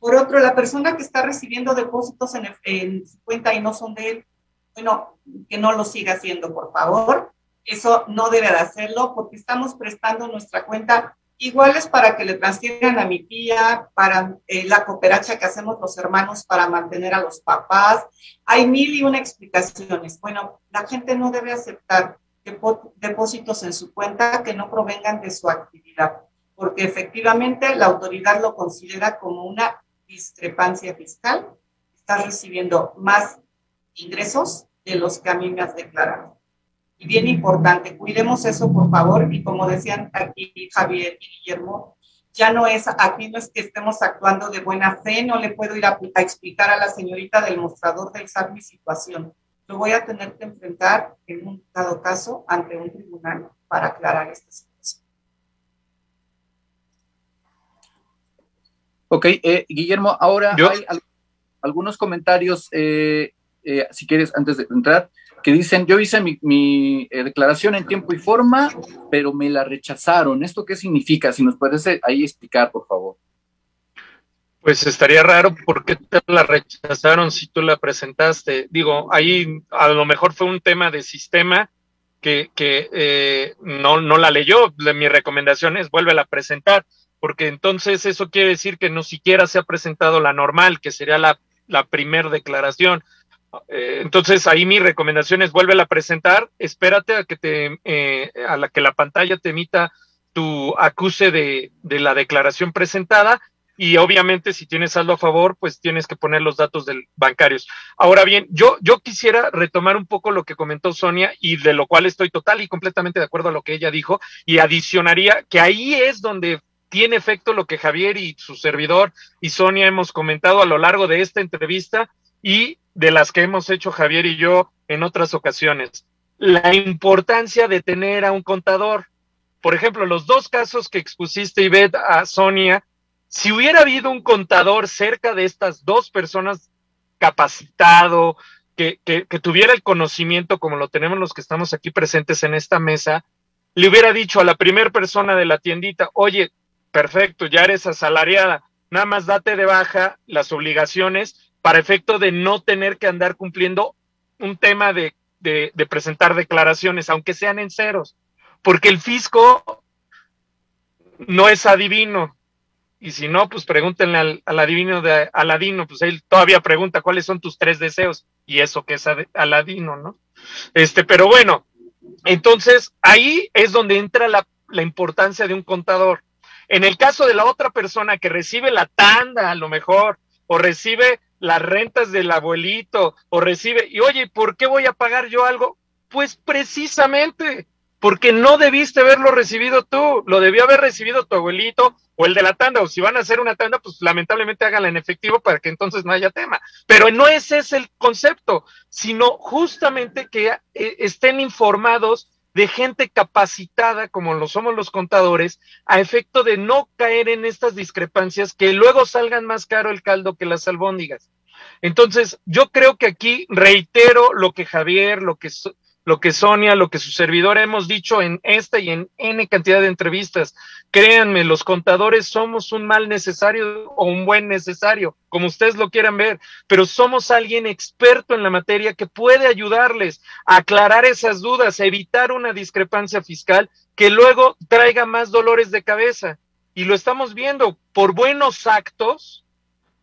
Speaker 4: Por otro, la persona que está recibiendo depósitos en, en su cuenta y no son de él, bueno, que no lo siga haciendo, por favor. Eso no debe de hacerlo porque estamos prestando nuestra cuenta iguales para que le transfieran a mi tía, para eh, la cooperacha que hacemos los hermanos para mantener a los papás. Hay mil y una explicaciones. Bueno, la gente no debe aceptar depósitos en su cuenta que no provengan de su actividad, porque efectivamente la autoridad lo considera como una discrepancia fiscal. Está recibiendo más ingresos de los que a mí me has declarado. Y bien importante, cuidemos eso, por favor. Y como decían aquí Javier y Guillermo, ya no es, aquí no es que estemos actuando de buena fe, no le puedo ir a, explicar a la señorita del mostrador del SAT mi situación. Lo voy a tener que enfrentar en un dado caso ante un tribunal para aclarar esta situación.
Speaker 2: Ok, eh, Guillermo, ahora hay algunos comentarios, eh, eh, si quieres, antes de entrar que dicen, yo hice mi, eh, declaración en tiempo y forma, pero me la rechazaron. ¿Esto qué significa? Si nos puedes eh, ahí explicar, por favor.
Speaker 3: Pues estaría raro por qué te la rechazaron si tú la presentaste. Digo, ahí a lo mejor fue un tema de sistema que, eh, no, no la leyó. Mi recomendación es vuelve a presentar, porque entonces eso quiere decir que no siquiera se ha presentado la normal, que sería la, la primer declaración. Eh, entonces ahí mi recomendación es vuelve a presentar, espérate a que te eh, a la que la pantalla te emita tu acuse de, la declaración presentada y obviamente si tienes saldo a favor, pues tienes que poner los datos del bancarios. Ahora bien, yo, yo quisiera retomar un poco lo que comentó Sonia y de lo cual estoy total y completamente de acuerdo a lo que ella dijo y adicionaría que ahí es donde tiene efecto lo que Javier y su servidor y Sonia hemos comentado a lo largo de esta entrevista y de las que hemos hecho Javier y yo en otras ocasiones. La importancia de tener a un contador. Por ejemplo, los dos casos que expusiste, Ivette, a Sonia, si hubiera habido un contador cerca de estas dos personas capacitado, que, que, que, tuviera el conocimiento como lo tenemos los que estamos aquí presentes en esta mesa, le hubiera dicho a la primera persona de la tiendita, oye, perfecto, ya eres asalariada, nada más date de baja las obligaciones para efecto de no tener que andar cumpliendo un tema de, de, presentar declaraciones, aunque sean en ceros, porque el fisco no es adivino. Y si no, pues pregúntenle al, adivino de Aladino, pues él todavía pregunta cuáles son tus tres deseos, y eso que es Aladino, ¿no? Este, pero bueno, entonces ahí es donde entra la, la importancia de un contador. En el caso de la otra persona que recibe la tanda, a lo mejor, o recibe las rentas del abuelito o recibe, y oye, ¿por qué voy a pagar yo algo? Pues precisamente porque no debiste haberlo recibido tú, lo debió haber recibido tu abuelito o el de la tanda, o si van a hacer una tanda, pues lamentablemente háganla en efectivo para que entonces no haya tema. Pero no ese es el concepto, sino justamente que eh, estén informados de gente capacitada, como lo somos los contadores, a efecto de no caer en estas discrepancias que luego salgan más caro el caldo que las albóndigas. Entonces, yo creo que aquí reitero lo que Javier, lo que lo que Sonia, lo que su servidor hemos dicho en esta y en N cantidad de entrevistas. Créanme, los contadores somos un mal necesario o un buen necesario, como ustedes lo quieran ver, pero somos alguien experto en la materia que puede ayudarles a aclarar esas dudas, a evitar una discrepancia fiscal que luego traiga más dolores de cabeza. Y lo estamos viendo por buenos actos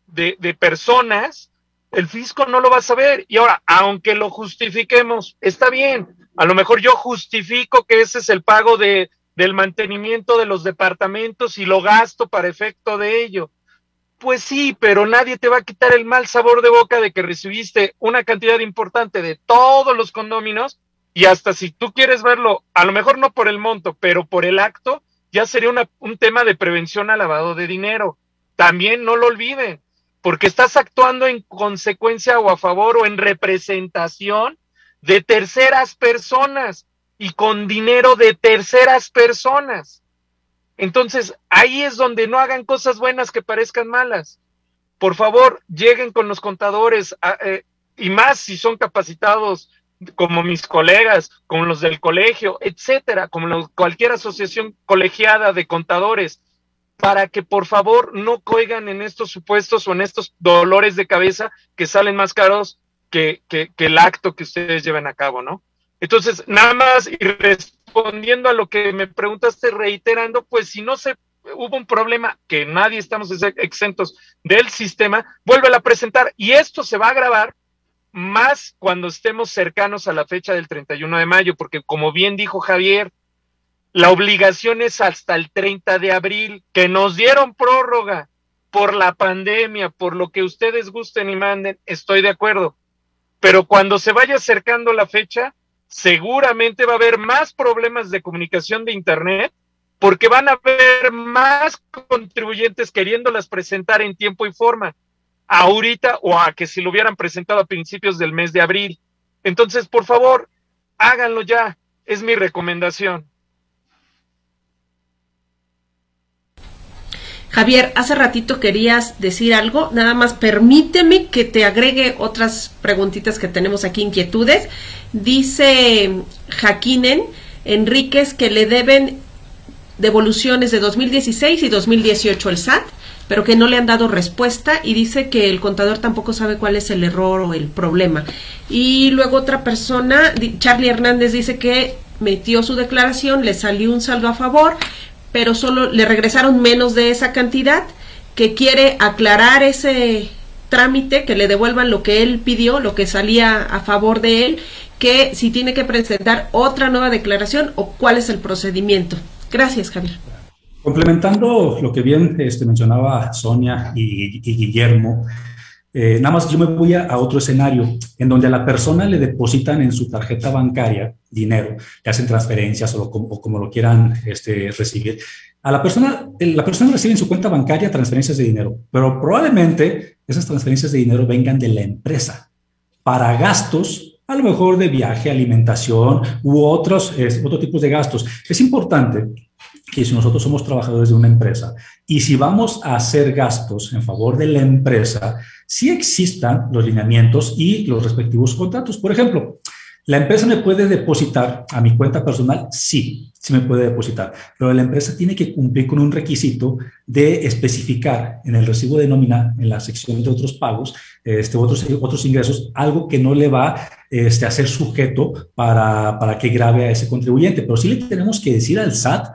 Speaker 3: de, de personas el fisco no lo va a saber. Y ahora, aunque lo justifiquemos, está bien. A lo mejor yo justifico que ese es el pago de, del mantenimiento de los departamentos y lo gasto para efecto de ello. Pues sí, pero nadie te va a quitar el mal sabor de boca de que recibiste una cantidad importante de todos los condóminos y hasta si tú quieres verlo, a lo mejor no por el monto, pero por el acto, ya sería un tema de prevención al lavado de dinero. También no lo olviden porque estás actuando en consecuencia o a favor o en representación de terceras personas y con dinero de terceras personas. Entonces, ahí es donde no hagan cosas buenas que parezcan malas. Por favor, lleguen con los contadores eh, y más si son capacitados como mis colegas, como los del colegio, etcétera, como cualquier asociación colegiada de contadores para que por favor no coigan en estos supuestos o en estos dolores de cabeza que salen más caros que, que, el acto que ustedes lleven a cabo, ¿no? Entonces, nada más y respondiendo a lo que me preguntaste, reiterando, pues si no se hubo un problema que nadie estamos exentos del sistema, vuelve a presentar y esto se va a agravar más cuando estemos cercanos a la fecha del 31 de mayo, porque como bien dijo Javier, la obligación es hasta el 30 de abril, que nos dieron prórroga por la pandemia, por lo que ustedes gusten y manden, estoy de acuerdo. Pero cuando se vaya acercando la fecha, seguramente va a haber más problemas de comunicación de Internet porque van a haber más contribuyentes queriéndolas presentar en tiempo y forma, ahorita o a que si lo hubieran presentado a principios del mes de abril. Entonces, por favor, háganlo ya, es mi recomendación.
Speaker 1: Javier, hace ratito querías decir algo, nada más permíteme que te agregue otras preguntitas que tenemos aquí, inquietudes. Dice Jaquinen Enríquez que le deben devoluciones de 2016 y 2018 el SAT, pero que no le han dado respuesta y dice que el contador tampoco sabe cuál es el error o el problema. Y luego otra persona, Charlie Hernández, dice que metió su declaración, le salió un saldo a favor, pero solo le regresaron menos de esa cantidad, que quiere aclarar ese trámite, que le devuelvan lo que él pidió, lo que salía a favor de él, que si tiene que presentar otra nueva declaración o cuál es el procedimiento. Gracias, Javier.
Speaker 5: Complementando lo que bien este, mencionaba Sonia y, Guillermo, eh, nada más yo me voy a, otro escenario en donde a la persona le depositan en su tarjeta bancaria dinero, que hacen transferencias o, como lo quieran este, recibir. A la persona, la persona recibe en su cuenta bancaria transferencias de dinero, pero probablemente esas transferencias de dinero vengan de la empresa para gastos a lo mejor de viaje, alimentación u otros, otros tipos de gastos. Es importante que si nosotros somos trabajadores de una empresa y si vamos a hacer gastos en favor de la empresa, si existan los lineamientos y los respectivos contratos. Por ejemplo, ¿La empresa me puede depositar a mi cuenta personal? Sí, sí me puede depositar, pero la empresa tiene que cumplir con un requisito de especificar en el recibo de nómina, en la sección de otros pagos, este, otros, otros ingresos, algo que no le va este, a ser sujeto para, para que grave a ese contribuyente. Pero sí le tenemos que decir al SAT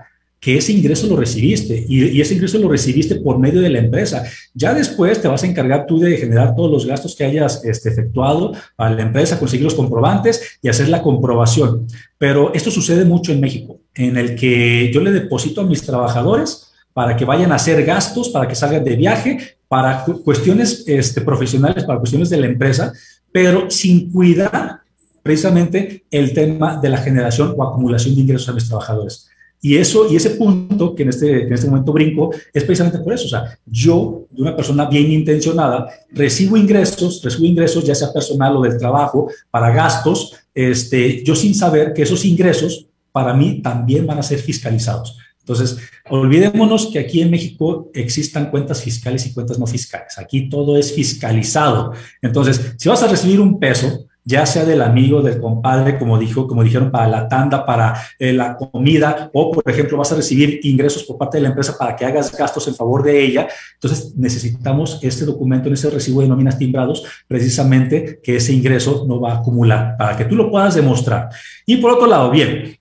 Speaker 5: que ese ingreso lo recibiste y, ese ingreso lo recibiste por medio de la empresa. Ya después te vas a encargar tú de generar todos los gastos que hayas este, efectuado a la empresa, conseguir los comprobantes y hacer la comprobación. Pero esto sucede mucho en México, en el que yo le deposito a mis trabajadores para que vayan a hacer gastos, para que salgan de viaje, para cuestiones este, profesionales, para cuestiones de la empresa, pero sin cuidar precisamente el tema de la generación o acumulación de ingresos a mis trabajadores. Y eso, y ese punto que en este, en este momento brinco, es precisamente por eso. O sea, yo, de una persona bien intencionada, recibo ingresos, recibo ingresos, ya sea personal o del trabajo, para gastos, este, yo sin saber que esos ingresos para mí también van a ser fiscalizados. Entonces, olvidémonos que aquí en México existan cuentas fiscales y cuentas no fiscales. Aquí todo es fiscalizado. Entonces, si vas a recibir un peso, ya sea del amigo, del compadre, como dijo, como dijeron, para la tanda, para eh, la comida, o por ejemplo vas a recibir ingresos por parte de la empresa para que hagas gastos en favor de ella. Entonces necesitamos este documento en ese recibo de nóminas timbrados, precisamente que ese ingreso no va a acumular, para que tú lo puedas demostrar. Y por otro lado, bien,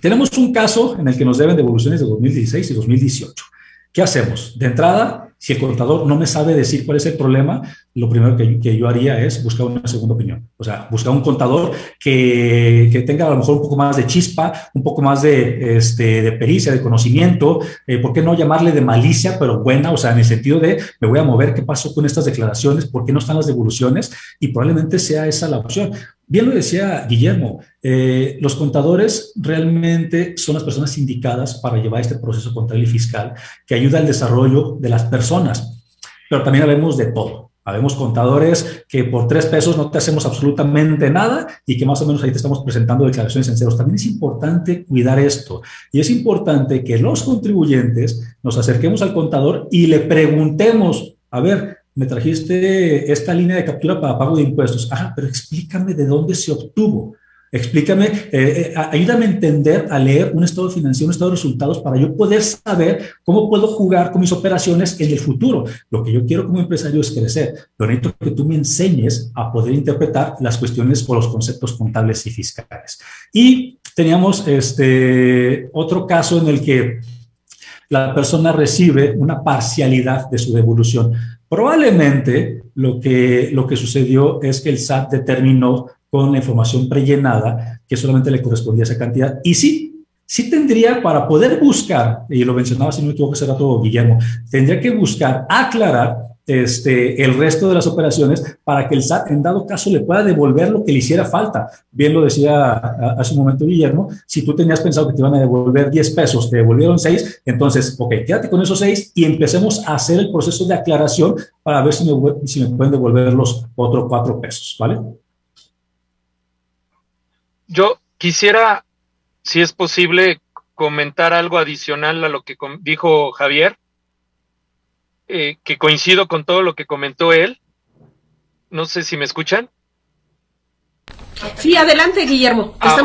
Speaker 5: tenemos un caso en el que nos deben devoluciones de 2016 y 2018. ¿Qué hacemos? De entrada, si el contador no me sabe decir cuál es el problema, lo primero que, yo haría es buscar una segunda opinión. O sea, buscar un contador que, que, tenga a lo mejor un poco más de chispa, un poco más de, este, de pericia, de conocimiento. Eh, ¿Por qué no llamarle de malicia, pero buena? O sea, en el sentido de me voy a mover, ¿qué pasó con estas declaraciones? ¿Por qué no están las devoluciones? Y probablemente sea esa la opción. Bien lo decía Guillermo, eh, los contadores realmente son las personas indicadas para llevar este proceso contable y fiscal que ayuda al desarrollo de las personas, pero también habemos de todo. Habemos contadores que por tres pesos no te hacemos absolutamente nada y que más o menos ahí te estamos presentando declaraciones en ceros. También es importante cuidar esto y es importante que los contribuyentes nos acerquemos al contador y le preguntemos, a ver, me trajiste esta línea de captura para pago de impuestos. Ah, pero explícame de dónde se obtuvo. Explícame, eh, eh, ayúdame a entender, a leer un estado financiero, un estado de resultados para yo poder saber cómo puedo jugar con mis operaciones en el futuro. Lo que yo quiero como empresario es crecer, pero necesito que tú me enseñes a poder interpretar las cuestiones o los conceptos contables y fiscales. Y teníamos este otro caso en el que la persona recibe una parcialidad de su devolución. Probablemente lo que, lo que sucedió es que el SAT determinó con la información prellenada que solamente le correspondía esa cantidad. Y sí, sí tendría para poder buscar, y lo mencionaba si no me equivoco será todo Guillermo, tendría que buscar aclarar este, el resto de las operaciones para que el SAT en dado caso le pueda devolver lo que le hiciera falta. Bien lo decía hace un momento Guillermo, si tú tenías pensado que te iban a devolver 10 pesos, te devolvieron 6, entonces, ok, quédate con esos 6 y empecemos a hacer el proceso de aclaración para ver si me, si me pueden devolver los otros 4 pesos, ¿vale?
Speaker 3: Yo quisiera, si es posible, comentar algo adicional a lo que dijo Javier eh, que coincido con todo lo que comentó él. No sé si me escuchan.
Speaker 1: Sí, adelante, Guillermo.
Speaker 3: Ah,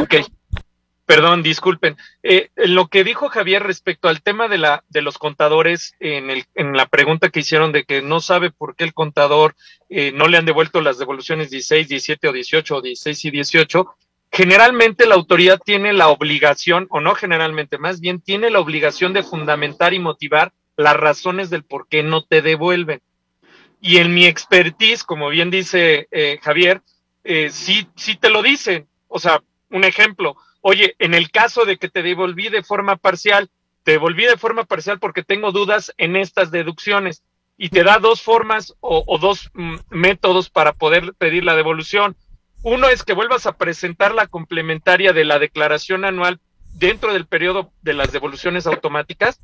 Speaker 3: Perdón, disculpen. Eh, lo que dijo Javier respecto al tema de, la, de los contadores, en, el, en la pregunta que hicieron de que no sabe por qué el contador eh, no le han devuelto las devoluciones 16, 17 o 18 o 16 y 18, generalmente la autoridad tiene la obligación, o no generalmente, más bien tiene la obligación de fundamentar y motivar las razones del por qué no te devuelven. Y en mi expertise, como bien dice eh, Javier, eh, sí, sí te lo dicen. O sea, un ejemplo, oye, en el caso de que te devolví de forma parcial, te devolví de forma parcial porque tengo dudas en estas deducciones y te da dos formas o, dos mm, métodos para poder pedir la devolución. Uno es que vuelvas a presentar la complementaria de la declaración anual dentro del periodo de las devoluciones automáticas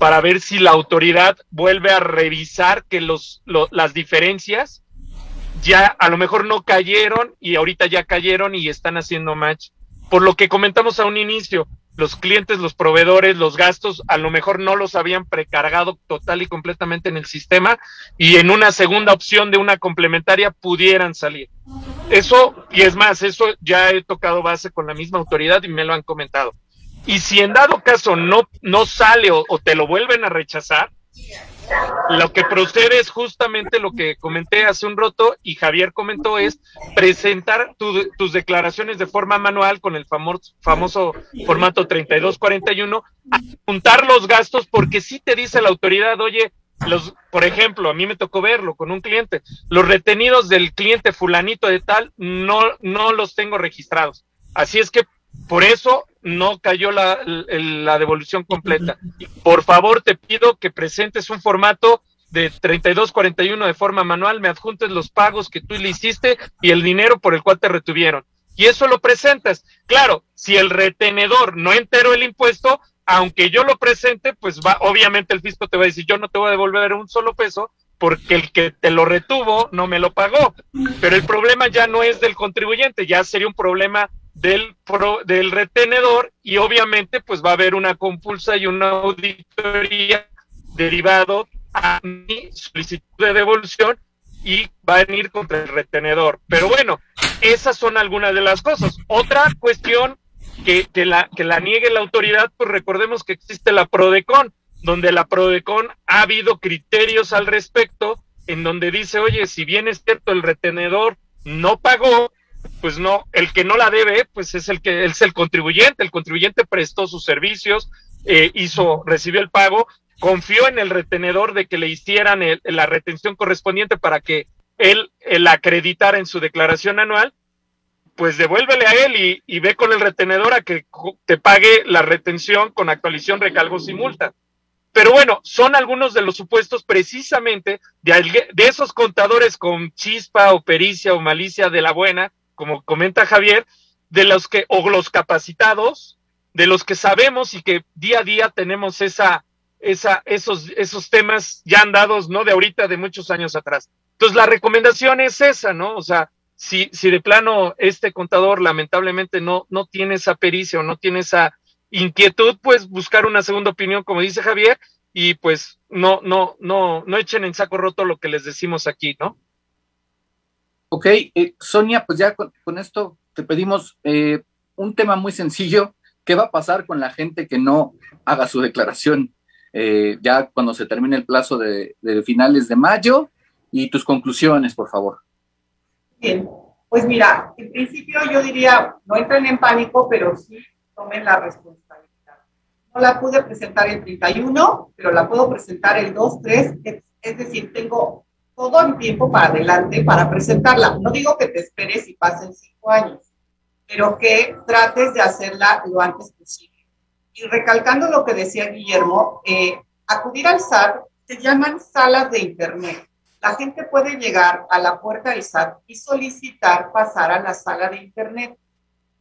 Speaker 3: para ver si la autoridad vuelve a revisar que los, las diferencias ya a lo mejor no cayeron y ahorita ya cayeron y están haciendo match. Por lo que comentamos a un inicio, los clientes, los proveedores, los gastos, a lo mejor no los habían precargado total y completamente en el sistema y en una segunda opción de una complementaria pudieran salir. Eso, y es más, eso ya he tocado base con la misma autoridad y me lo han comentado. Y si en dado caso no, no sale o, te lo vuelven a rechazar, lo que procede es justamente lo que comenté hace un rato y Javier comentó es presentar tus declaraciones de forma manual con el famoso, famoso formato 3241, apuntar los gastos porque si te dice la autoridad, oye, los, por ejemplo, a mí me tocó verlo con un cliente, los retenidos del cliente fulanito de tal no, no los tengo registrados. Así es que por eso no cayó la, devolución completa. Por favor, te pido que presentes un formato de 3241 de forma manual, me adjuntes los pagos que tú le hiciste y el dinero por el cual te retuvieron. Y eso lo presentas. Claro, si el retenedor no enteró el impuesto, aunque yo lo presente, pues va, obviamente el fisco te va a decir, yo no te voy a devolver un solo peso porque el que te lo retuvo no me lo pagó. Pero el problema ya no es del contribuyente, ya sería un problema del, del retenedor y obviamente pues va a haber una compulsa y una auditoría derivado a mi solicitud de devolución y va a venir contra el retenedor. Pero bueno, esas son algunas de las cosas. Otra cuestión que, que, la, que la niegue la autoridad, pues recordemos que existe la PRODECON, donde la PRODECON ha habido criterios al respecto, en donde dice, oye, si bien es cierto el retenedor no pagó, pues no, el que no la debe, pues es el que es el contribuyente, el contribuyente prestó sus servicios, eh, hizo, recibió el pago, confió en el retenedor de que le hicieran la retención correspondiente para que él, la acreditara en su declaración anual, pues devuélvele a él y, y, ve con el retenedor a que te pague la retención con actualización, recalgos y multa. Pero bueno, son algunos de los supuestos precisamente de, de esos contadores con chispa o pericia o malicia de la buena, como comenta Javier, de los que, o los capacitados, de los que sabemos y que día a día tenemos esa, esa, esos, esos temas ya andados, no de ahorita, de muchos años atrás. Entonces, la recomendación es esa, ¿no? O sea, si, si de plano este contador lamentablemente no, no tiene esa pericia o no tiene esa inquietud, pues buscar una segunda opinión, como dice Javier, y pues no, no, no, no echen en saco roto lo que les decimos aquí, ¿no?
Speaker 2: Ok, eh, Sonia, pues ya con, esto te pedimos eh, un tema muy sencillo. ¿Qué va a pasar con la gente que no haga su declaración eh, ya cuando se termine el plazo de, finales de mayo? Y tus conclusiones, por favor.
Speaker 4: Bien, pues mira, en principio yo diría, no entren en pánico, pero sí tomen la responsabilidad. No la pude presentar el 31, pero la puedo presentar el 2, 3, es decir, tengo todo el tiempo para adelante para presentarla. No digo que te esperes y pasen cinco años, pero que trates de hacerla lo antes posible. Y recalcando lo que decía Guillermo, eh, acudir al SAT se llaman salas de Internet. La gente puede llegar a la puerta del SAT y solicitar pasar a la sala de Internet.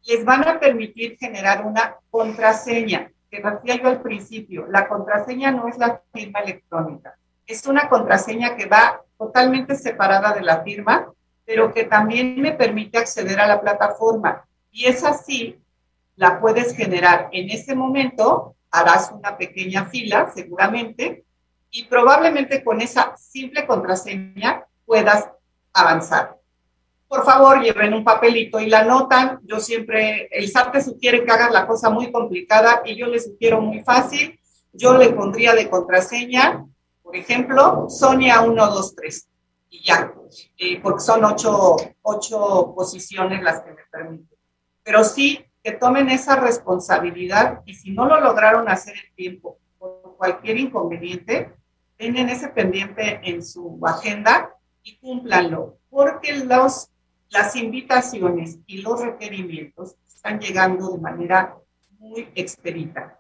Speaker 4: Les van a permitir generar una contraseña, que decía yo al principio, la contraseña no es la firma electrónica, es una contraseña que va totalmente separada de la firma, pero que también me permite acceder a la plataforma. Y es así, la puedes generar en ese momento, harás una pequeña fila seguramente, y probablemente con esa simple contraseña puedas avanzar. Por favor, lleven un papelito y la anotan. Yo siempre, el SAT te sugiere que hagas la cosa muy complicada y yo le sugiero muy fácil. Yo le pondría de contraseña por ejemplo, Sonia 1, 2, 3 y ya, eh, porque son ocho, ocho posiciones las que me permiten. Pero sí que tomen esa responsabilidad y si no lo lograron hacer en tiempo por cualquier inconveniente, tengan ese pendiente en su agenda y cúmplanlo, porque los, las invitaciones y los requerimientos están llegando de manera muy expedita.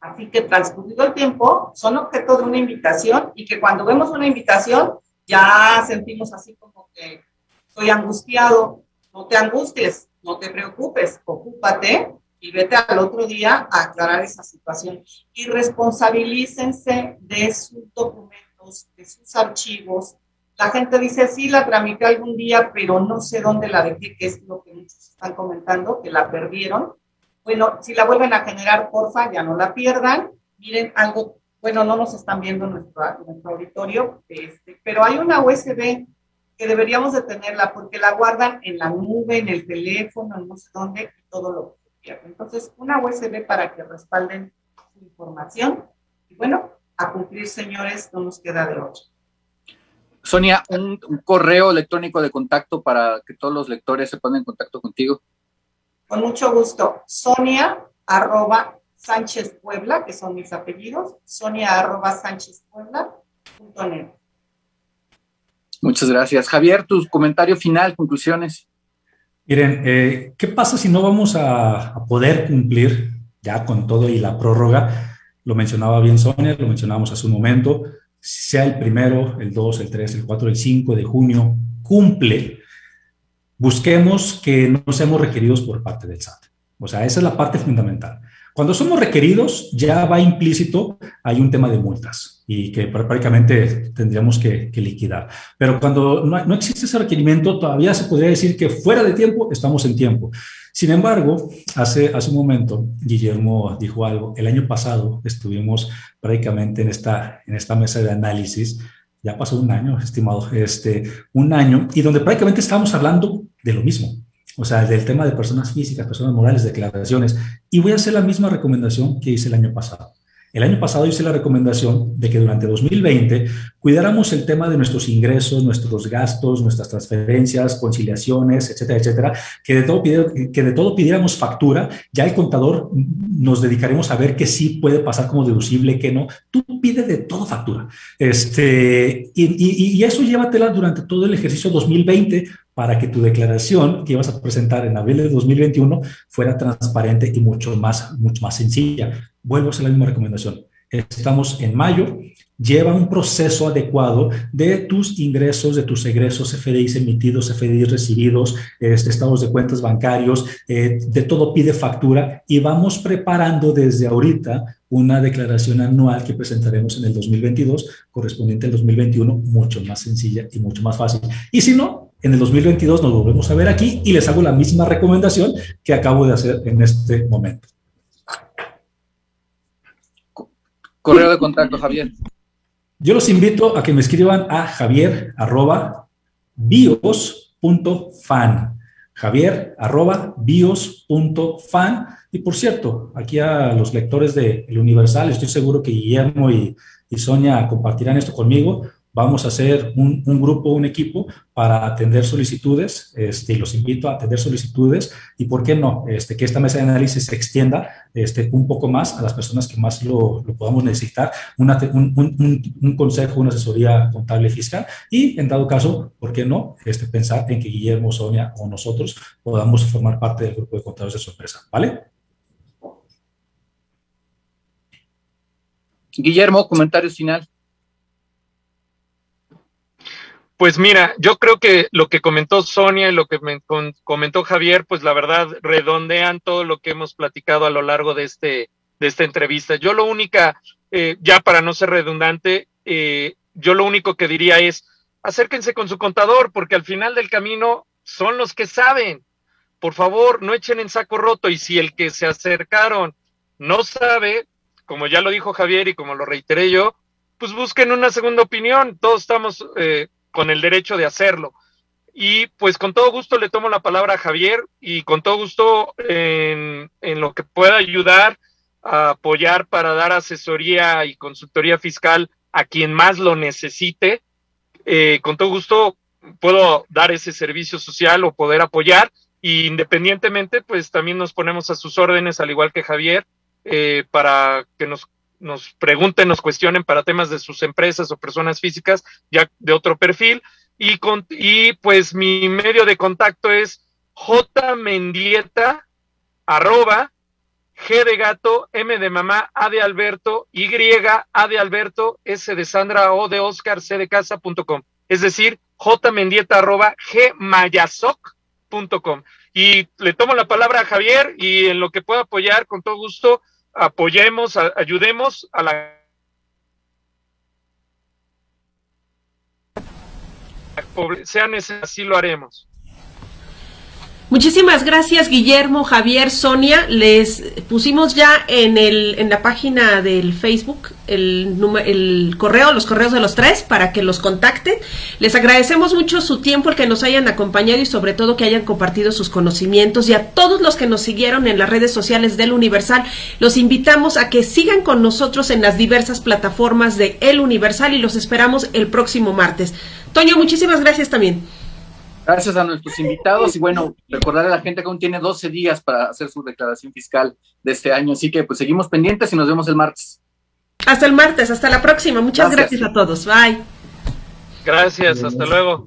Speaker 4: Así que transcurrido el tiempo, son objeto de una invitación y que cuando vemos una invitación ya sentimos así como que estoy angustiado. No te angusties, no te preocupes, ocúpate y vete al otro día a aclarar esa situación. Y responsabilícense de sus documentos, de sus archivos. La gente dice, sí, la tramité algún día, pero no sé dónde la dejé, que es lo que muchos están comentando, que la perdieron bueno, si la vuelven a generar, porfa, ya no la pierdan. Miren algo, bueno, no nos están viendo en nuestro, nuestro auditorio, este, pero hay una USB que deberíamos de tenerla porque la guardan en la nube, en el teléfono, en no sé dónde, y todo lo que quieran. Entonces, una USB para que respalden su información. Y bueno, a cumplir, señores, no nos queda de otro.
Speaker 2: Sonia, un, correo electrónico de contacto para que todos los lectores se pongan en contacto contigo.
Speaker 4: Con mucho gusto. Sonia arroba Sánchez Puebla, que son mis apellidos, sonia arroba Sánchez Puebla
Speaker 2: Muchas gracias. Javier, tu comentario final, conclusiones.
Speaker 5: Miren, eh, ¿qué pasa si no vamos a, a, poder cumplir ya con todo y la prórroga? Lo mencionaba bien Sonia, lo mencionábamos hace un momento, sea el primero, el 2, el 3, el 4, el 5 de junio, cumple busquemos que no seamos requeridos por parte del SAT. O sea, esa es la parte fundamental. Cuando somos requeridos, ya va implícito, hay un tema de multas y que prácticamente tendríamos que, liquidar. Pero cuando no, existe ese requerimiento, todavía se podría decir que fuera de tiempo estamos en tiempo. Sin embargo, hace, hace un momento Guillermo dijo algo. El año pasado estuvimos prácticamente en esta, en esta mesa de análisis ya pasó un año, estimado, este, un año, y donde prácticamente estábamos hablando de lo mismo, o sea, del tema de personas físicas, personas morales, declaraciones, y voy a hacer la misma recomendación que hice el año pasado. El año pasado hice la recomendación de que durante 2020 cuidáramos el tema de nuestros ingresos, nuestros gastos, nuestras transferencias, conciliaciones, etcétera, etcétera, que de todo, que de todo pidiéramos factura. Ya el contador nos dedicaremos a ver que sí puede pasar como deducible, que no. Tú pide de todo factura. Este, y, y, y eso llévatela durante todo el ejercicio 2020 para que tu declaración que ibas a presentar en abril de 2021 fuera transparente y mucho más, mucho más sencilla. Vuelvo a hacer la misma recomendación. Estamos en mayo, lleva un proceso adecuado de tus ingresos, de tus egresos, FDIs emitidos, FDIs recibidos, este, estados de cuentas bancarios, eh, de todo pide factura y vamos preparando desde ahorita una declaración anual que presentaremos en el 2022, correspondiente al 2021, mucho más sencilla y mucho más fácil. Y si no, en el 2022 nos volvemos a ver aquí y les hago la misma recomendación que acabo de hacer en este momento.
Speaker 2: Correo de contacto, Javier.
Speaker 5: Yo los invito a que me escriban a javier arroba bios.fan. Javier arroba bios.fan. Y por cierto, aquí a los lectores de El Universal, estoy seguro que Guillermo y, y Sonia compartirán esto conmigo vamos a hacer un, un grupo, un equipo para atender solicitudes, este, y los invito a atender solicitudes y, ¿por qué no?, este, que esta mesa de análisis se extienda este, un poco más a las personas que más lo, lo podamos necesitar, una, un, un, un, consejo, una asesoría contable fiscal y, en dado caso, ¿por qué no?, este, pensar en que Guillermo, Sonia o nosotros podamos formar parte del grupo de contadores de su empresa, ¿vale?
Speaker 2: Guillermo, comentario final.
Speaker 3: Pues mira, yo creo que lo que comentó Sonia y lo que me comentó Javier, pues la verdad redondean todo lo que hemos platicado a lo largo de este de esta entrevista. Yo lo única, eh, ya para no ser redundante, eh, yo lo único que diría es acérquense con su contador, porque al final del camino son los que saben. Por favor, no echen en saco roto y si el que se acercaron no sabe, como ya lo dijo Javier y como lo reiteré yo, pues busquen una segunda opinión. Todos estamos eh, con el derecho de hacerlo. Y pues con todo gusto le tomo la palabra a Javier y con todo gusto en, lo que pueda ayudar a apoyar para dar asesoría y consultoría fiscal a quien más lo necesite. Eh, con todo gusto puedo dar ese servicio social o poder apoyar. Y independientemente, pues también nos ponemos a sus órdenes, al igual que Javier, eh, para que nos nos pregunten, nos cuestionen para temas de sus empresas o personas físicas ya de otro perfil. Y, con, y pues mi medio de contacto es jmendieta arroba G de gato, M de mamá, A de Alberto, Y, A de Alberto, S de Sandra, O de Oscar, C de casa.com. Es decir, jmendieta arroba gmayasoc.com. Y le tomo la palabra a Javier y en lo que pueda apoyar, con todo gusto, apoyemos, ayudemos a la sea necesario, así lo haremos.
Speaker 1: Muchísimas gracias Guillermo, Javier, Sonia. Les pusimos ya en el en la página del Facebook el, el correo, los correos de los tres para que los contacten. Les agradecemos mucho su tiempo, el que nos hayan acompañado y sobre todo que hayan compartido sus conocimientos y a todos los que nos siguieron en las redes sociales del Universal. Los invitamos a que sigan con nosotros en las diversas plataformas de El Universal y los esperamos el próximo martes. Toño, muchísimas gracias también.
Speaker 2: Gracias a nuestros invitados y bueno, recordar a la gente que aún tiene 12 días para hacer su declaración fiscal de este año, así que pues seguimos pendientes y nos vemos el martes.
Speaker 1: Hasta el martes, hasta la próxima. Muchas gracias, a todos. Bye.
Speaker 3: Gracias, hasta luego.